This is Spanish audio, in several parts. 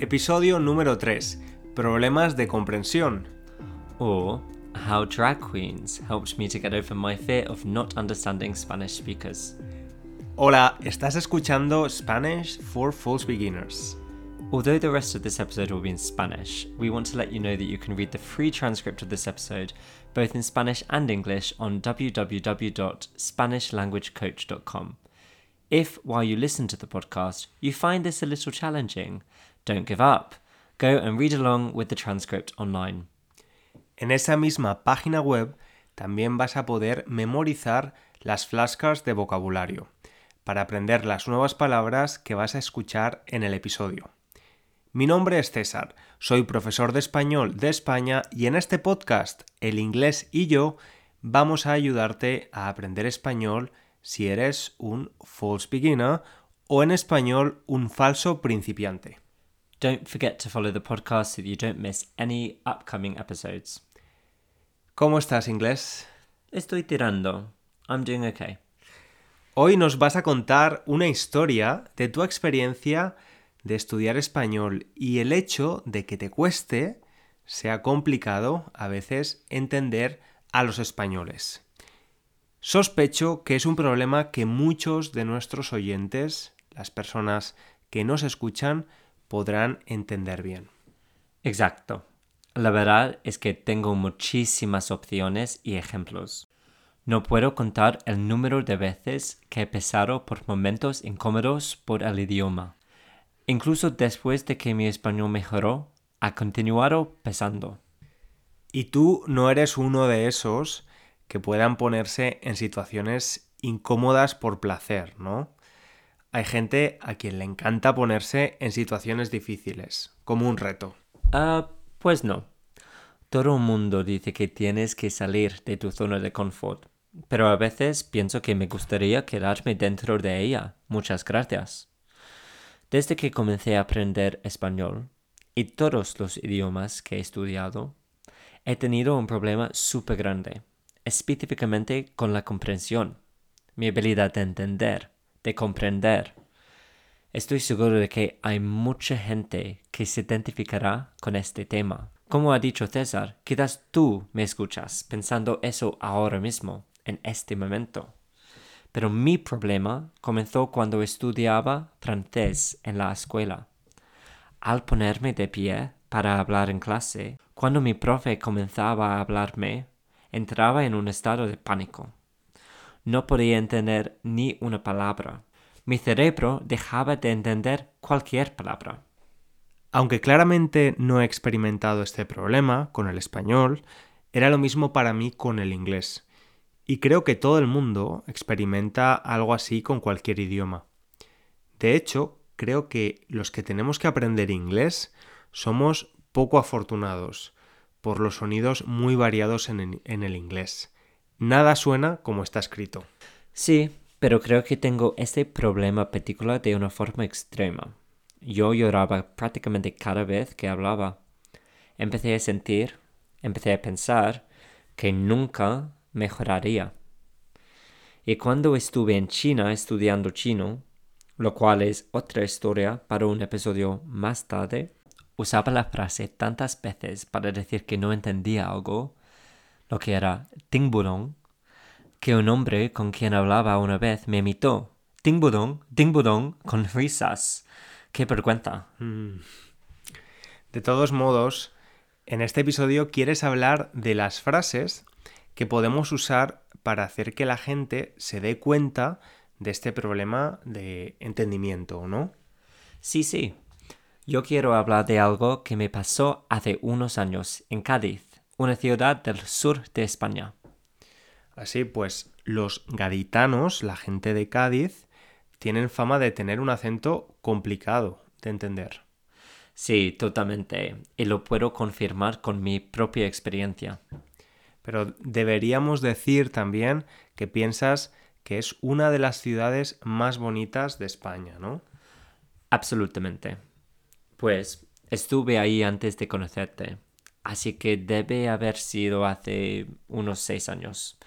Episodio número 3. Problemas de comprensión. Or how drag queens helped me to get over my fear of not understanding Spanish speakers. Hola, estás escuchando Spanish for False Beginners. Although the rest of this episode will be in Spanish, we want to let you know that you can read the free transcript of this episode both in Spanish and English on www.spanishlanguagecoach.com. If, while you listen to the podcast, you find this a little challenging, don't give up. Go and read along with the transcript online. En esa misma página web también vas a poder memorizar las flashcards de vocabulario para aprender las nuevas palabras que vas a escuchar en el episodio. Mi nombre es César, soy profesor de español de España y en este podcast, El inglés y yo, vamos a ayudarte a aprender español si eres un false beginner o en español un falso principiante. Don't forget to follow the podcast so that you don't miss any upcoming episodes. ¿Cómo estás, inglés? Estoy tirando. I'm doing okay. Hoy nos vas a contar una historia de tu experiencia de estudiar español y el hecho de que te cueste, sea complicado a veces entender a los españoles. Sospecho que es un problema que muchos de nuestros oyentes, las personas que nos escuchan, podrán entender bien. Exacto. La verdad es que tengo muchísimas opciones y ejemplos. No puedo contar el número de veces que he pasado por momentos incómodos por el idioma. Incluso después de que mi español mejoró, ha continuado pesando. Y tú no eres uno de esos que puedan ponerse en situaciones incómodas por placer, ¿no? Hay gente a quien le encanta ponerse en situaciones difíciles, como un reto. Ah, pues no. Todo el mundo dice que tienes que salir de tu zona de confort, pero a veces pienso que me gustaría quedarme dentro de ella. Muchas gracias. Desde que comencé a aprender español y todos los idiomas que he estudiado, he tenido un problema súper grande, específicamente con la comprensión, mi habilidad de entender, de comprender. Estoy seguro de que hay mucha gente que se identificará con este tema. Como ha dicho César, quizás tú me escuchas pensando eso ahora mismo, en este momento. Pero mi problema comenzó cuando estudiaba francés en la escuela. Al ponerme de pie para hablar en clase, cuando mi profe comenzaba a hablarme, entraba en un estado de pánico. No podía entender ni una palabra. Mi cerebro dejaba de entender cualquier palabra. Aunque claramente no he experimentado este problema con el español, era lo mismo para mí con el inglés. Y creo que todo el mundo experimenta algo así con cualquier idioma. De hecho, creo que los que tenemos que aprender inglés somos poco afortunados por los sonidos muy variados en, el inglés. Nada suena como está escrito. Sí, pero creo que tengo este problema particular de una forma extrema. Yo lloraba prácticamente cada vez que hablaba. Empecé a sentir, empecé a pensar que nunca mejoraría. Y cuando estuve en China estudiando chino, lo cual es otra historia para un episodio más tarde, usaba la frase tantas veces para decir que no entendía algo, lo que era tingbudong, que un hombre con quien hablaba una vez me imitó. Tingbudong, tingbudong, con risas. ¡Qué vergüenza! Mm. De todos modos, en este episodio quieres hablar de las frases que podemos usar para hacer que la gente se dé cuenta de este problema de entendimiento, ¿no? Sí, sí. Yo quiero hablar de algo que me pasó hace unos años en Cádiz, una ciudad del sur de España. Así pues, los gaditanos, la gente de Cádiz, tienen fama de tener un acento complicado de entender. Sí, totalmente, y lo puedo confirmar con mi propia experiencia. Pero deberíamos decir también que piensas que es una de las ciudades más bonitas de España, ¿no? Absolutamente. Pues estuve ahí antes de conocerte, así que debe haber sido hace unos seis años.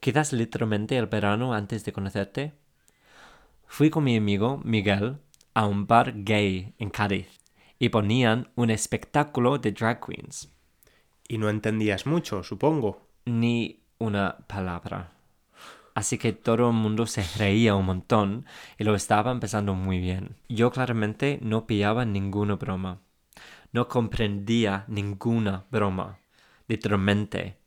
Quizás literalmente el verano antes de conocerte. Fui con mi amigo Miguel a un bar gay en Cádiz y ponían un espectáculo de drag queens. Y no entendías mucho, supongo. Ni una palabra. Así que todo el mundo se reía un montón y lo estaba empezando muy bien. Yo claramente no pillaba ninguna broma. No comprendía ninguna broma, literalmente.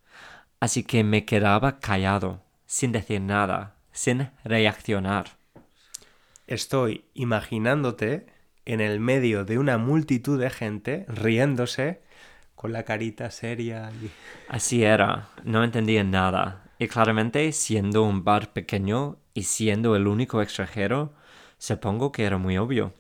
Así que me quedaba callado, sin decir nada, sin reaccionar. Estoy imaginándote en el medio de una multitud de gente riéndose con la carita seria. Y... Así era, no entendía nada. Y claramente, siendo un bar pequeño y siendo el único extranjero, supongo que era muy obvio.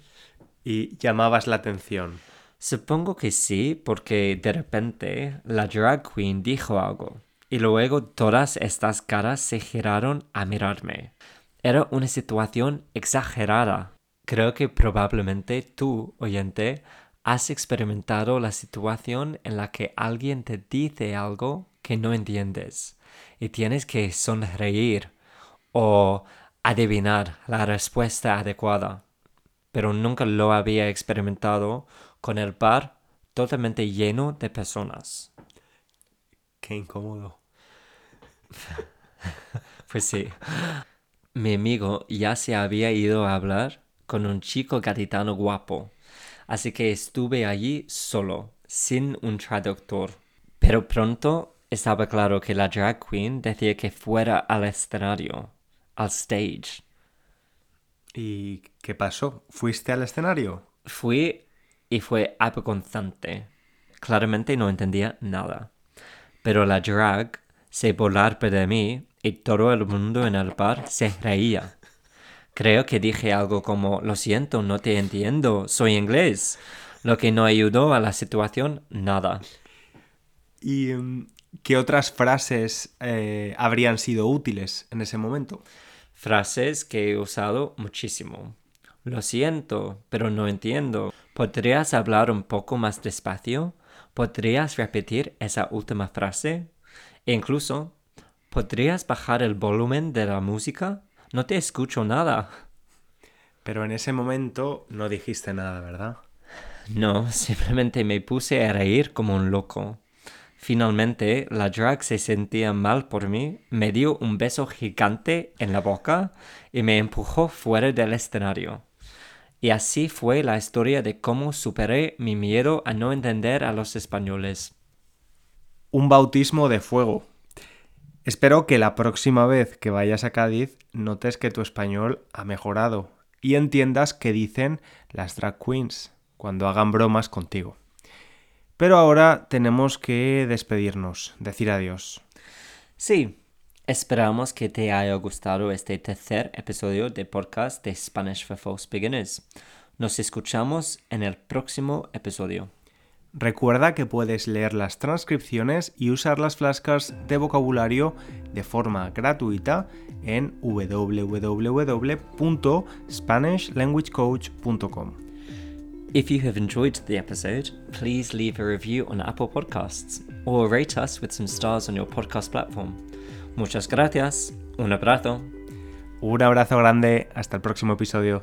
Y llamabas la atención. Supongo que sí, porque de repente la drag queen dijo algo. Y luego todas estas caras se giraron a mirarme. Era una situación exagerada. Creo que probablemente tú, oyente, has experimentado la situación en la que alguien te dice algo que no entiendes y tienes que sonreír o adivinar la respuesta adecuada. Pero nunca lo había experimentado con el bar totalmente lleno de personas. Qué incómodo. pues sí. Mi amigo ya se había ido a hablar con un chico gaditano guapo, así que estuve allí solo, sin un traductor. Pero pronto estaba claro que la drag queen decía que fuera al escenario, al stage. ¿Y qué pasó? ¿Fuiste al escenario? Fui y fue avergonzante. Claramente no entendía nada. Pero la drag se burlaba de mí y todo el mundo en el bar se reía. Creo que dije algo como, lo siento, no te entiendo, soy inglés, lo que no ayudó a la situación nada. ¿Y em, qué otras frases eh, habrían sido útiles en ese momento? Frases que he usado muchísimo. Lo siento, pero no entiendo. ¿Podrías hablar un poco más despacio? ¿Podrías repetir esa última frase? E incluso, ¿podrías bajar el volumen de la música? No te escucho nada. Pero en ese momento no dijiste nada, ¿verdad? No, simplemente me puse a reír como un loco. Finalmente, la drag se sentía mal por mí, me dio un beso gigante en la boca y me empujó fuera del escenario. Y así fue la historia de cómo superé mi miedo a no entender a los españoles. Un bautismo de fuego. Espero que la próxima vez que vayas a Cádiz notes que tu español ha mejorado y entiendas qué dicen las drag queens cuando hagan bromas contigo. Pero ahora tenemos que despedirnos, decir adiós. Sí, Esperamos que te haya gustado este tercer episodio de podcast de Spanish for False Beginners. Nos escuchamos en el próximo episodio. Recuerda que puedes leer las transcripciones y usar las flashcards de vocabulario de forma gratuita en www.spanishlanguagecoach.com. If you have enjoyed the episode, please leave a review on Apple Podcasts or rate us with some stars on your podcast platform. Muchas gracias. Un abrazo. Un abrazo grande. Hasta el próximo episodio.